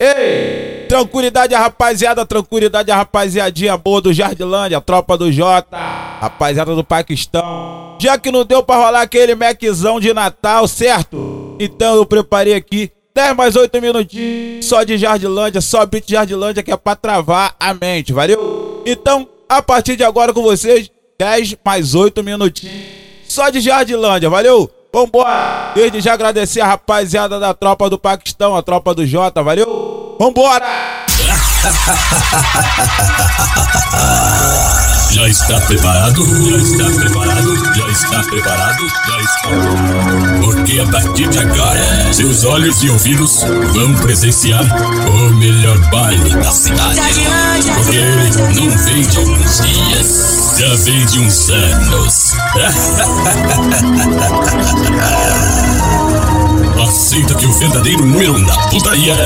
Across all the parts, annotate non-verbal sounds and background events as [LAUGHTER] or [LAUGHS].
Ei! Tranquilidade, rapaziada, tranquilidade, rapaziadinha boa do Jardilândia, tropa do Jota, rapaziada do Paquistão. Já que não deu pra rolar aquele Maczão de Natal, certo? Então eu preparei aqui 10 mais 8 minutinhos só de Jardilândia, só beat Jardilândia que é pra travar a mente, valeu? Então, a partir de agora com vocês, 10 mais 8 minutinhos só de Jardilândia, valeu? Vambora! Desde já agradecer a rapaziada da tropa do Paquistão, a tropa do Jota, valeu? Vambora! [LAUGHS] Já está preparado? Já está preparado? Já está preparado? Já está? Porque a partir de agora, seus olhos e ouvidos vão presenciar o melhor baile da cidade. Porque ele não vem de alguns dias, já vem de uns anos. [LAUGHS] Aceita que o verdadeiro número um da putaria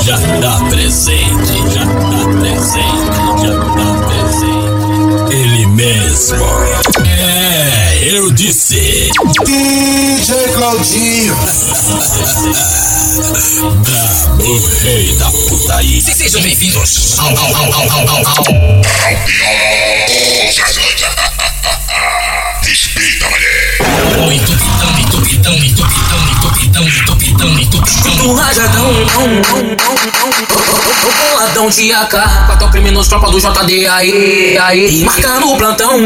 já tá presente, já tá presente, já tá presente. Ele mesmo. É, eu disse. DJ Claudinho. [LAUGHS] Brabo rei da putaria. Sejam bem-vindos ao, ao, ao, ao, ao, ao, ao. Respeita, mané. O entupidão, entupidão, entupidão, entupidão, entupidão, entupidão. Do rajadão, boladão de AK. Quatro criminosos, tropa do JD, aí, aí. Marcando o plantão,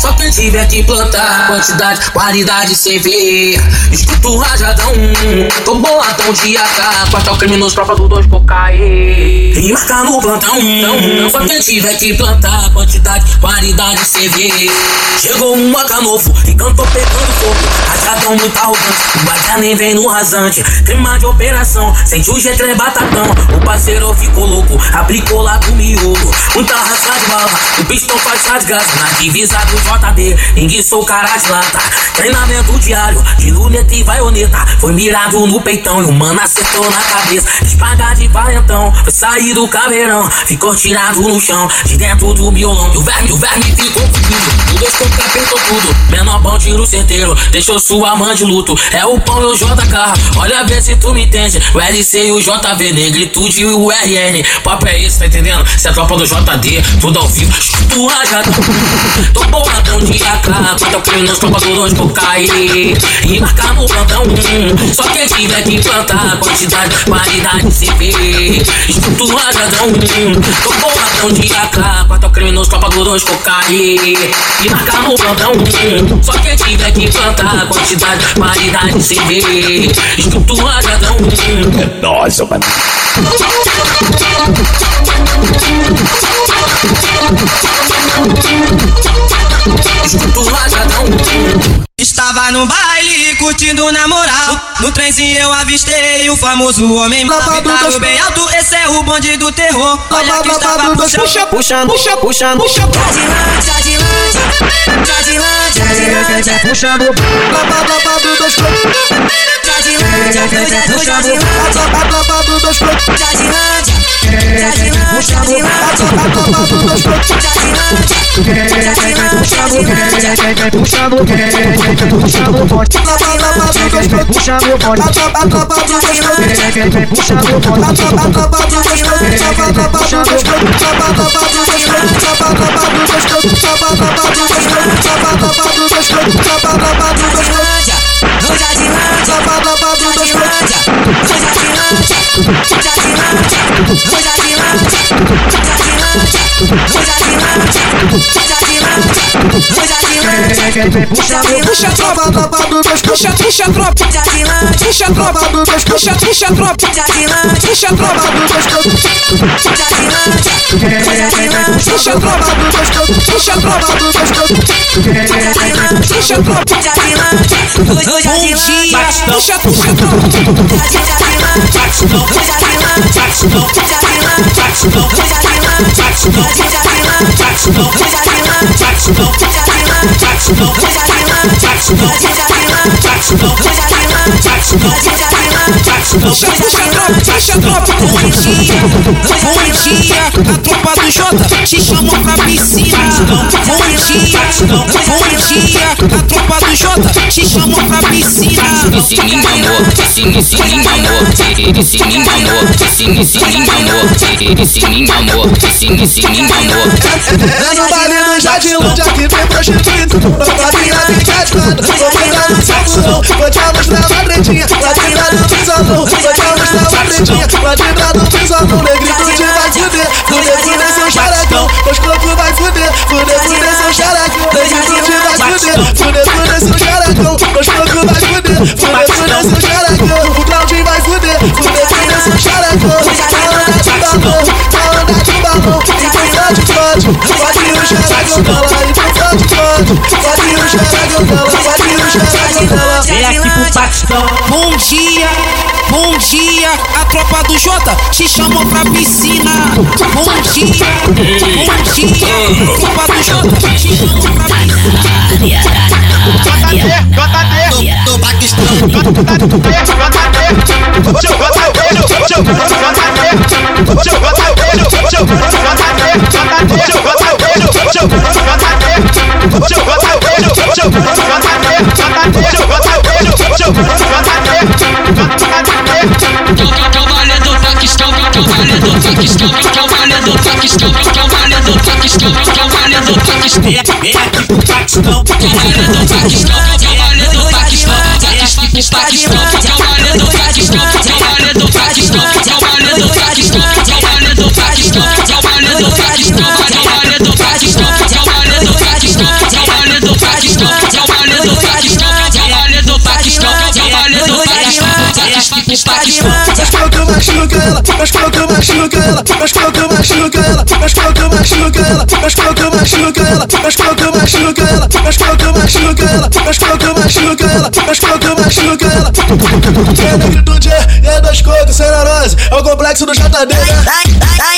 só quem tiver que plantar. Quantidade, qualidade, cê vê. Escuta o rajadão, tô boladão de AK. Quatro criminosos, tropa do dois cocaí. E marcando o plantão, só quem tiver que plantar. Quantidade, qualidade, cê vê. Chegou um AK novo e cantou pegando fogo. Rajadão muito arrogante, o guarda nem vem no rasante. Clima de operação, sente o G3 batatão. O parceiro ficou louco, aplicou lá do miolo. Muita raça de bala, o pistão faz rasgado. Na divisa do JD, enguiçou cara de lata. Treinamento diário, de luneta e vaioneta. Foi mirado no peitão e o mano acertou na cabeça. Espaga de valentão, foi sair do caveirão. Ficou tirado no chão, de dentro do miolão. E o verme, o verme ficou fudido. O dois apertou tudo. Bom tiro certeiro, deixou sua mãe de luto. É o pão e o JK, olha ver se tu me entende. O LC e o JV, negritude e o RN. Papo é esse, tá entendendo? Se é tropa do JD, tudo ao vivo. Escuta o rajadão. Tô boladão de AK, quatro criminosos, tropa do dois cocaí. E marcar no plantão. Só quem tiver que plantar, quantidade, qualidade, se vê. Escuta o rajadão. Tô boladão de AK, quatro criminosos, tropa do dois cocaí. E marcar no plantão. Só quem tiver que plantar, quantidade, qualidade, se vê. Escuta o rajadão. Nossa, mano. Escuta o rajadão. Estava no baile, curtindo na moral. No trenzinho eu avistei o famoso homem Gravitado bem alto, esse é o bonde do terror. Olha que estava puxando, puxando, puxa, puxando, puxando. Jadilândia, Jadilândia, Jadilândia, puxando. Jadilândia, puxando puxando, vem, puxa puxando, puxa vem puxando, forte. puxa vem puxando, forte. puxa vem puxando, forte. puxa vem puxando, forte. 蹲下去拉住不要跑不要去拉住站去拉住站下去拉住站去拉住站下去拉住站去拉住站下去拉 Puxa a tropa, puxa, puxa a tropa, puxa a tropa, puxa, puxa a tropa, puxa a tropa, puxa a tropa, puxa a tropa, puxa a tropa. Bom dia, puxa, puxa a tropa. 加加加加起立加加加起立加加加起加 Faz tá a xatropa, faz a xatropa com energia Com energia, a tropa do Jota te chamou pra piscina. Com energia, com energia, a tropa do Jota te chamou pra piscina. Se me enganou, se me se me enganou Ele se me enganou, se me se me enganou Ele se me enganou, se me se me enganou É no baile no jardim, onde é que vem prostituído Nossa mina tem que é de quatro, vou pegar no seu fusão Vou te mostrar uma pretinha, lá Vai vibrar no pisão, negritude vai fuder Fuder, fuder seu xarecão Os corpos vai fuder Fuder, fuder seu xarecão Negritude vai fuder Fuder, fuder seu xarecão Os corpos vai fuder Fuder, fuder seu xarecão O Claudinho vai fuder Fuder, fuder seu xarecão Falando de babão Falando de babão Ensina de código Pode o xarecão dela Ensina de código Pode o xarecão dela Pode o xarecão dela Vem aqui pro Paquistão Bom dia tropa do Jota te chamou pra piscina. Bom dia, bom dia. Tropa do Jota te chamou pra piscina. Do Paquistão. Calvalha do Paquistão, calvalha do Paquistão, calvalha do Paquistão, calvalha do Paquistão, calvalha do Paquistão. Vem aqui, vem aqui pro Paquistão. Calvalha do Paquistão, calvalha do Paquistão, Paquistão, calvalha do Paquistão, calvalha do Paquistão, calvalha do Paquistão, calvalha do Paquistão, calvalha do Paquistão, calvalha do Paquistão, calvalha do Paquistão, calvalha do Paquistão, calvalha do Paquistão, calvalha do Paquistão, calvalha do Paquistão, Paquistão. Meus cocos machuca ela, meus cocos machuca ela, mas qual que eu machuca ela, mas qual que eu machuca ela, mas qual que eu machuca ela, mas qual que eu machuca ela, mas qual que eu machuca ela, mas qual que eu machuca ela, mas qual que eu machuca ela. É da atitude, é das cores, é na cenarose, é o complexo do JD. Vai, vai, vai.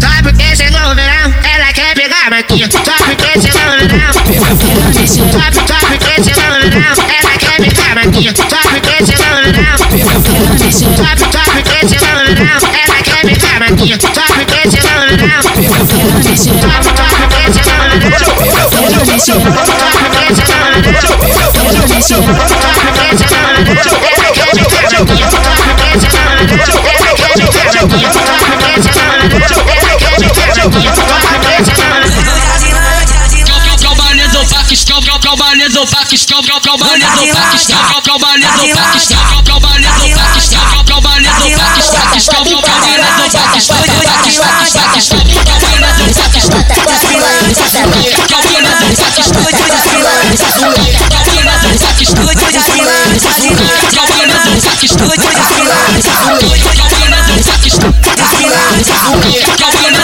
Só porque cê não verão, ela quer do Paquistão, calvalha do Paquistão, calvalha do Paquistão, calvalha do Paquistão, calvalha do Paquistão, calvalha do Paquistão, Paquistão, Paquistão, calvalha do Paquistão, calvalha do Paquistão, calvalha do Paquistão, calvalha do Paquistão, calvalha do Paquistão, calvalha do Paquistão, calvalha do Paquistão, calvalha do Paquistão, calvalha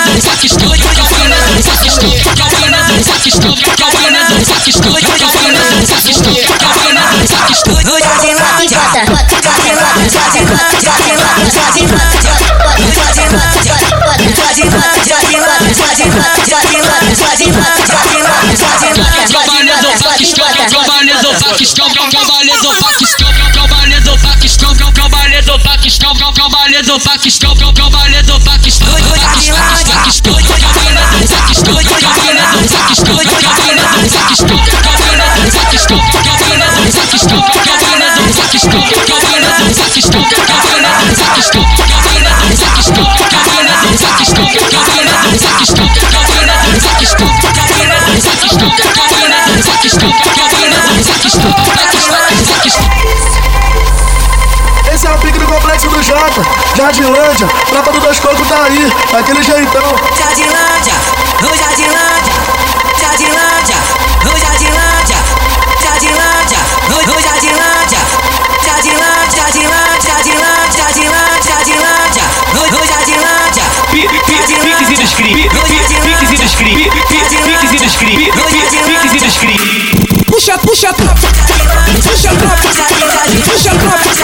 do Paquistão, calvalha do Paquistão, calvalha do Paquistão. Hoje de Lândia, hoje de Lândia, hoje de Lândia, hoje de Lândia. Esse é o pique do complexo do Jota, Jardilândia, tropa do dois cocos tá aí, daquele jeitão. Jardilândia, o Jardilândia, Jardilândia, no Jardilândia, Jardilândia, no no Jardilândia, Jardilândia, Jardilândia, Jardilândia, Jardilândia, Jardilândia, no no Jardilândia. Piques e descri, piques e descri, piques e descri, piques e descri. Puxa, puxa, tropa, puxa, tropa, puxa, tropa, puxa,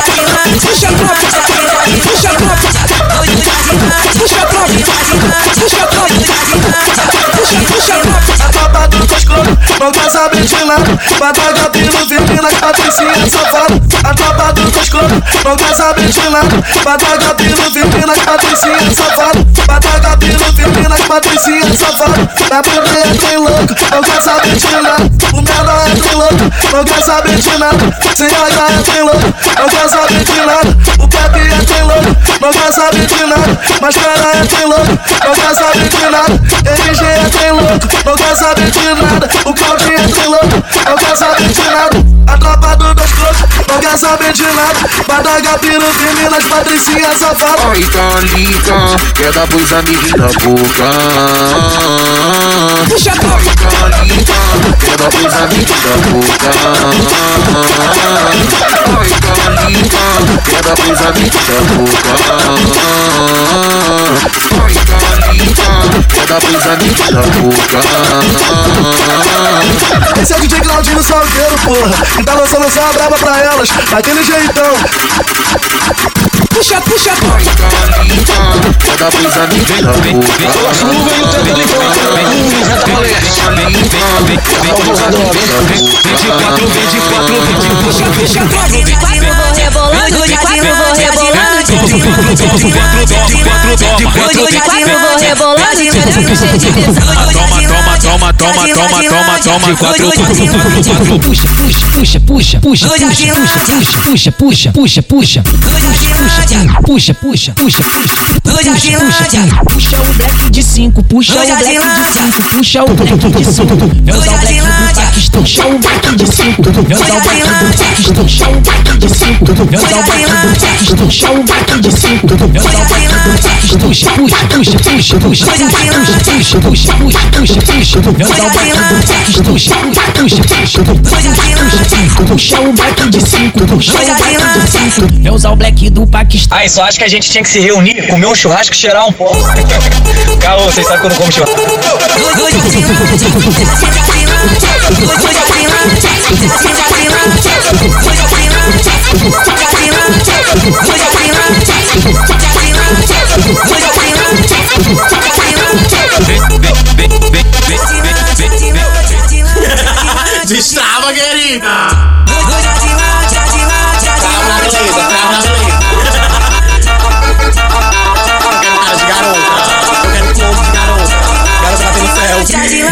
gostosa bretinando Batalha pino firmina, patricinha safada A tropa do escroto Não gosta bretinando Batalha pino firmina, patricinha safada Batalha pino firmina, patricinha safada Na bunda é de louco, não gosta bretinando O merda é de louco, não quer gosta bretinando Senhora é de louco, não gosta bretinando O Pepe é de louco, não gosta bretinando Mas cara é de louco, não gosta bretinando MG é de louco, não gosta bretinando crocos, não quer saber de nada Badaga, piro, firme nas patricinhas safadas Ai, calica, quer dar pros amiguinhos na boca. Puxa. Ai, calica, quer dar pros amiguinhos na boca. Ai, calica, quer dar pros amiguinhos na boca. Ai, calica, quer dar pros amiguinhos na boca. Esse é o DJ Claudinho Salgueiro, porra tá lançando essa braba pra elas daquele jeitão. Puxa, puxa, puxa. Manda pros amigos, não vem. Pela chuva e o vem, vem, vem, vem, vem, vem, vem, vem, vem, De quatro vou rebolando, de quatro vou rebolando. Toma, toma, toma, toma, toma, toma, de quatro, puxa, puxa, puxa, puxa, puxa, puxa, puxa, puxa, puxa, puxa, puxa, puxa, puxa, puxa, puxa, puxa, puxa, puxa, puxa o black de cinco, puxa o black de cinco, puxa o black de cinco, vem usar o black do Paquistão, puxa o black de cinco, vem usar o black do Paquistão, puxa o black de cinco, vem usar o black do Paquistão, puxa o black tato de cinto. Foi a pilantra. Puxa, puxa, puxa, puxa, puxa. Foi a pilantra. Puxa, puxa, puxa, puxa. Foi a pilantra. Puxa, puxa, puxa, puxa. Foi a pilantra. Puxa o batom de cinto. Foi a pilantra. Meu usar o black do Paquistão. Ah, só acho que a gente tinha que se reunir, comer um churrasco e cheirar um pouco. Calma, vocês sabem que eu não como churrasco. Foi a pilantra. Foi a pilantra. Estava querida! Querida!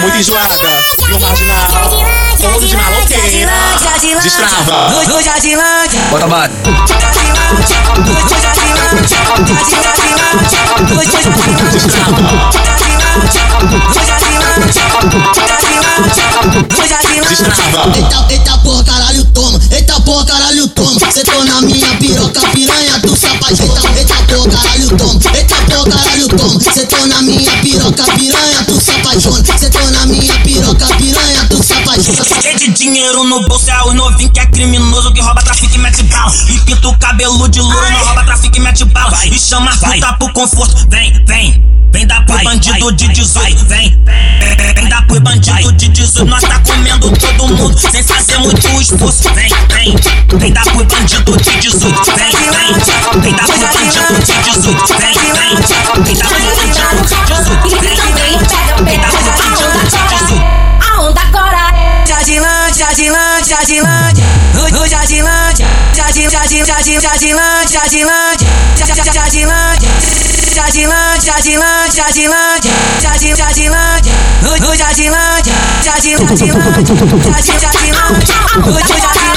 muito enjoada. E o marginal, todo de maluco. Destrava. No Jardilândia, Bota bate. Destrava. Eita, eita porra, caralho, toma. Eita porra, caralho, toma. Cê tô na minha piroca, piranha do sapato. Eita, eita porra, caralho, toma. Eita porra, caralho, toma. Cê tô na minha piroca, piranha do sapatona. Cê tô na minha piroca, piranha do sapatona. Cheio de dinheiro no bolso, é o novinho que é criminoso, que rouba, trafica e mete bala. E pinta o cabelo de louro, não rouba, trafica e mete bala. E chama a puta pro conforto, vem, vem. Vem dar pro bandido de 18, vem. Vem dar pro bandido de 18, nós tá comendo todo mundo, sem fazer muito esforço. Vem, vem. Vem dar pro bandido de 18, vem, vem. Vem dar pro bandido de 18, vem, vem. Vem dar pro bandido de 18, vem, vem. Jardilândia, Jardilândia, Jardilândia No Jardilândia Jardim, Jardim, Jardim, Jardilândia, Jardilândia Jardilândia Jardilândia, Jardilândia, Jardilândia Jardim, Jardilândia No Jardilândia Jardim, Jardilândia Jardim, Jardilândia No Jardilândia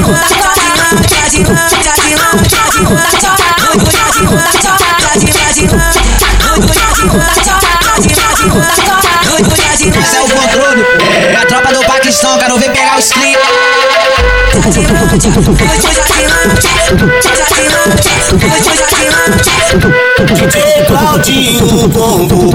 Jardilândia Jardilândia, Jardilândia No no Jardilândia Jardim, Jardilândia Paquistão, quero ver pegar os clipes. DJ Claudinho Congo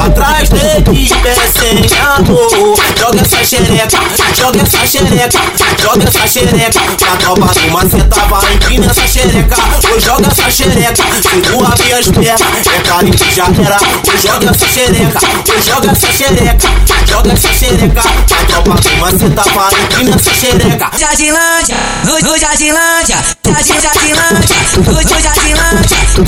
Atrás deles descem amor Joga essa xereca, joga essa xereca Joga essa xereca Pra tropa do maceta vai empina essa xereca Oi, joga essa xereca Se tu abrir as pernas É carinho que já era Oi, joga essa xereca Oi, joga essa xereca Joga essa xereca Pra tropa do maceta vai empina essa xereca Jardilândia, no Jardilândia, Jardim Jardilândia, no Jardilândia, No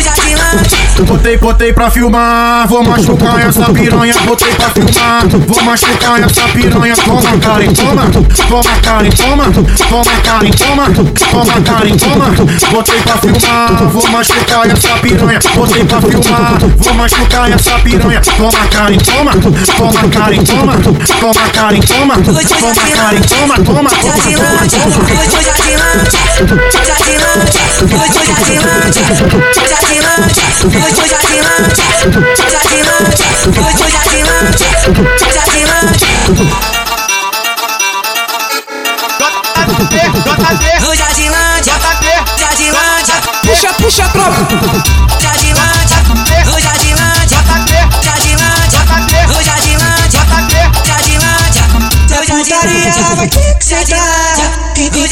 Jardilândia. Botei, botei pra filmar, vou machucar essa piranha. Botei pra filmar, vou machucar essa piranha. Toma, Karen, toma, toma, Karen, toma, toma, Karen, toma, toma, Karen, toma. Botei pra filmar, vou machucar essa piranha. Botei pra filmar, vou machucar essa piranha. Toma, Karen, toma, toma, Karen, toma, toma, Karen, toma, toma, toma, toma, toma, Jardilândia,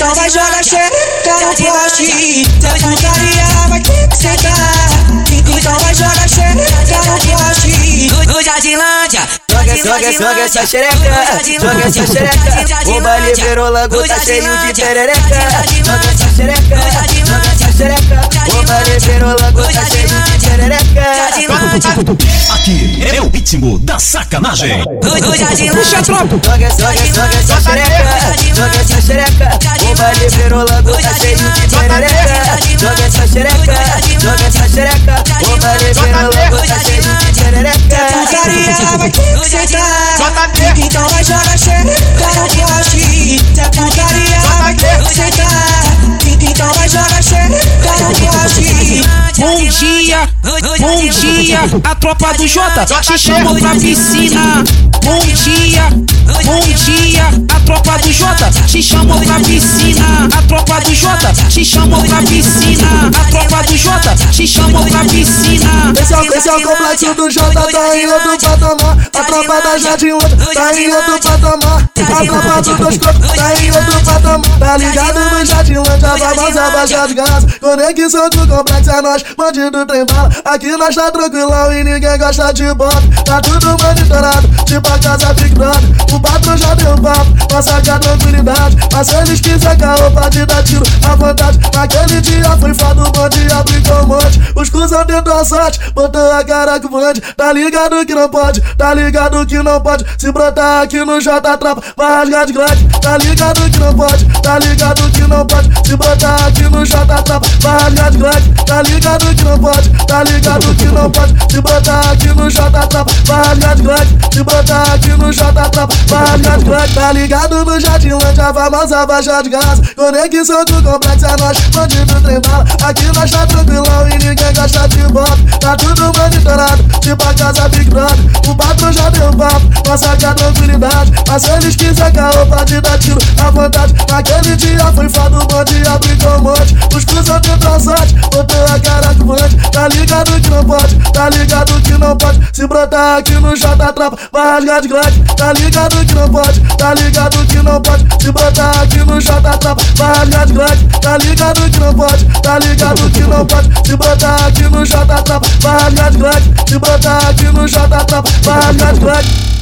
Então vai jogar xereca no poste. Seu putaria vai ter que sentar. Então vai jogar xereca no poste. No Jardilândia, Joga, joga, joga essa xereca, joga essa xereca. O baile virou lago, tá cheio de perereca. Joga essa xereca, joga essa xereca. O baile virou lago, tá cheio de perereca. Aqui é o ritmo da sacanagem. Puxa, tropa. Joga, joga, joga essa xereca, joga essa xereca. O baile virou lago, tá cheio de perereca. Joga essa xereca, joga essa xereca. O baile virou lago, tá cheio de perereca. putaria vai ter que sentar. Então vai jogar xereca. No poste. Se a putaria. vai ter que sentar. Então vai jogar xereca. No poste. Bom dia, bom dia, a tropa do Jota. te chamou pra piscina. Bom dia, bom dia, tropa do Jota te chamou pra piscina. A tropa do Jota te chamou pra piscina. A tropa do Jota te chamou pra piscina. Esse é, o- esse é o complexo do Jota, tá em outro patamar. A tropa da Jardim tá em outro patamar. A tropa do Tosco tá em outro patamar. Tá ligado no Jardim Outra, vamos abaixar de gás. Conexão do complexo é nós, bandido tem bala. Aqui nós tá tranquilão e ninguém gosta de bota. Tá tudo monitorado, tipo a casa Brother. O patrão já deu papo, passa com a tranquilidade. Mas eles quiser caô, pode dar tiro à vontade. Naquele dia foi foda, o bonde aplicou um monte. Os cuzão tentou a sorte, botou a cara com bonde. Tá ligado que não pode, tá ligado que não pode. Se brotar aqui no J Trapa, vai rasgar de grade. Tá ligado que não pode, tá ligado que não pode. Se brotar aqui no J Trapa, vai rasgar de grade. Tá ligado que não pode, tá ligado que não pode. Se brotar aqui no J Trapa, vai rasgar de grade. Se brotar aqui no J Trapa, vai rasgar de grade. Tá ligado no Jardilândia, vamos abaixar de gás. Conexão do complexo é nós, bandido tem bala. Aqui nós tá tranquilão e ninguém gosta de bota. Tá tudo monitorado, tipo a casa Big Brother. O patrão já deu papo, passa com a tranquilidade. Mas se eles quiser caô, pode dar tiro à vontade. Naquele dia foi foda, o bonde um monte. Os cruzão tentou a sorte, botou a cara com bonde. Tá ligado que não pode, tá ligado que não pode. Se brotar aqui no J Trapa, vai rasgar de grade. Tá ligado que não pode, tá ligado que não pode. Se brotar aqui no J Trapa, vai de grade. Tá ligado que não pode, tá ligado que não pode. Se brotar aqui no J Trapa, vai de grade. Se brotar aqui no J Trapa, vai de grade.